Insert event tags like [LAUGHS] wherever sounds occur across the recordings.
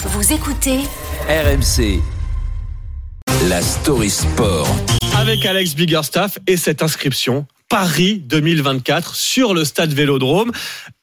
Vous écoutez RMC. La story sport. avec Alex Biggerstaff et cette inscription Paris 2024 sur le stade Vélodrome.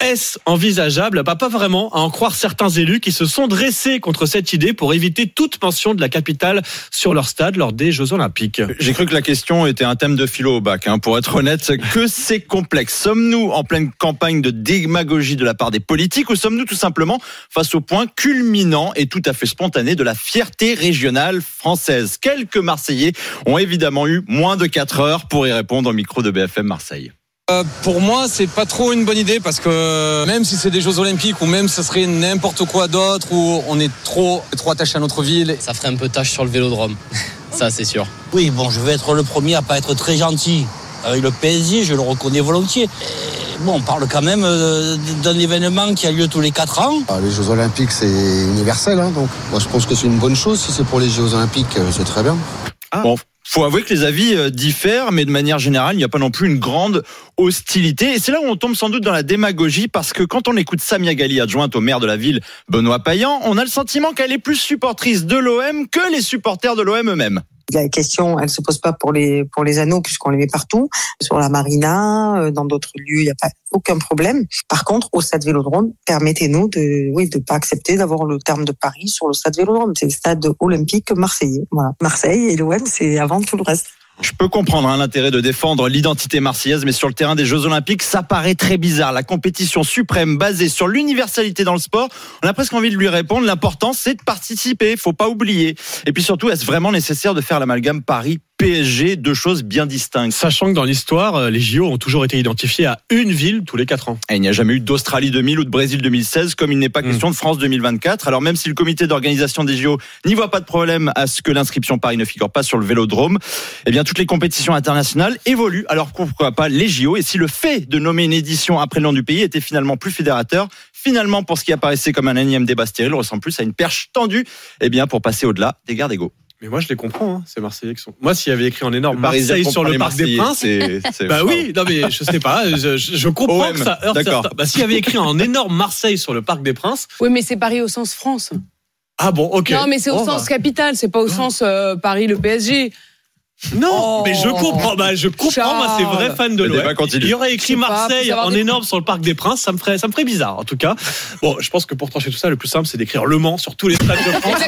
Est-ce envisageable? Bah, Pas vraiment, à en croire certains élus qui se sont dressés contre cette idée pour éviter toute mention de la capitale sur leur stade lors des Jeux Olympiques. J'ai cru que la question était un thème de philo au bac. hein. Pour être honnête, que c'est complexe. Sommes-nous en pleine campagne de démagogie de la part des politiques ou sommes-nous tout simplement face au point culminant et tout à fait spontané de la fierté régionale française? Quelques Marseillais ont évidemment eu moins de 4 heures pour y répondre au micro de BFM Marseille. Euh, pour moi, c'est pas trop une bonne idée parce que même si c'est des Jeux Olympiques ou même ce serait n'importe quoi d'autre où on est trop trop attaché à notre ville, ça ferait un peu tâche sur le vélodrome. [LAUGHS] Ça, c'est sûr. Oui, bon, je vais être le premier à pas être très gentil. Avec le PSG, je le reconnais volontiers. Et bon, on parle quand même euh, d'un événement qui a lieu tous les 4 ans. Ah, Les Jeux Olympiques, c'est universel. hein, donc, moi, je pense que c'est une bonne chose. Si c'est pour les Jeux Olympiques, euh, c'est très bien. Bon, faut avouer que les avis euh, diffèrent, mais de manière générale, il n'y a pas non plus une grande hostilité. Et c'est là où on tombe sans doute dans la démagogie, parce que quand on écoute Samia Gali, adjointe au maire de la ville, Benoît Payan, on a le sentiment qu'elle est plus supportrice de l'OM que les supporters de l'OM eux-mêmes. La question, elle se pose pas pour les pour les anneaux puisqu'on les met partout, sur la marina, euh, dans d'autres lieux, il n'y a pas aucun problème. Par contre, au stade Vélodrome, permettez-nous de oui de pas accepter d'avoir le terme de Paris sur le stade Vélodrome. C'est le stade olympique marseillais. Voilà, Marseille et l'OM, c'est avant tout le reste. Je peux comprendre hein, l'intérêt de défendre l'identité marseillaise, mais sur le terrain des Jeux Olympiques, ça paraît très bizarre. La compétition suprême basée sur l'universalité dans le sport, on a presque envie de lui répondre. L'important, c'est de participer, faut pas oublier. Et puis surtout, est-ce vraiment nécessaire de faire l'amalgame Paris PSG, deux choses bien distinctes. Sachant que dans l'histoire, euh, les JO ont toujours été identifiés à une ville tous les quatre ans. Et il n'y a jamais eu d'Australie 2000 ou de Brésil 2016, comme il n'est pas Mm. question de France 2024. Alors même si le comité d'organisation des JO n'y voit pas de problème à ce que l'inscription Paris ne figure pas sur le Vélodrome, eh bien toutes les compétitions internationales évoluent. Alors pourquoi pas les JO Et si le fait de nommer une édition après le nom du pays était finalement plus fédérateur, finalement pour ce qui apparaissait comme un énième débat stérile, ressemble plus à une perche tendue, eh bien pour passer au-delà des guerres d'ego. Mais moi, je les comprends, hein, ces Marseillais qui sont. Moi, s'il y avait écrit en énorme Marseille sur le Parc des Princes, c'est- [LAUGHS] c'est- Bah oui, non mais je sais pas, je, comprends OM, que ça heurte certains. Bah s'il y avait écrit en énorme Marseille sur le Parc des Princes, Oui, mais c'est Paris au sens France. ah bon, ok. Non, mais c'est au sens bah. capital, c'est pas au sens euh, Paris le PSG. Non, Oh. mais je comprends. Bah, je comprends. Moi, c'est vrai fan de Le l'OM. Il y aurait écrit pas, Marseille en des- énorme sur le Parc des Princes. Ça me ferait, ça me ferait bizarre, en tout cas. Bon, je pense que pour trancher tout ça, le plus simple, c'est d'écrire Le Mans sur tous les stades de France.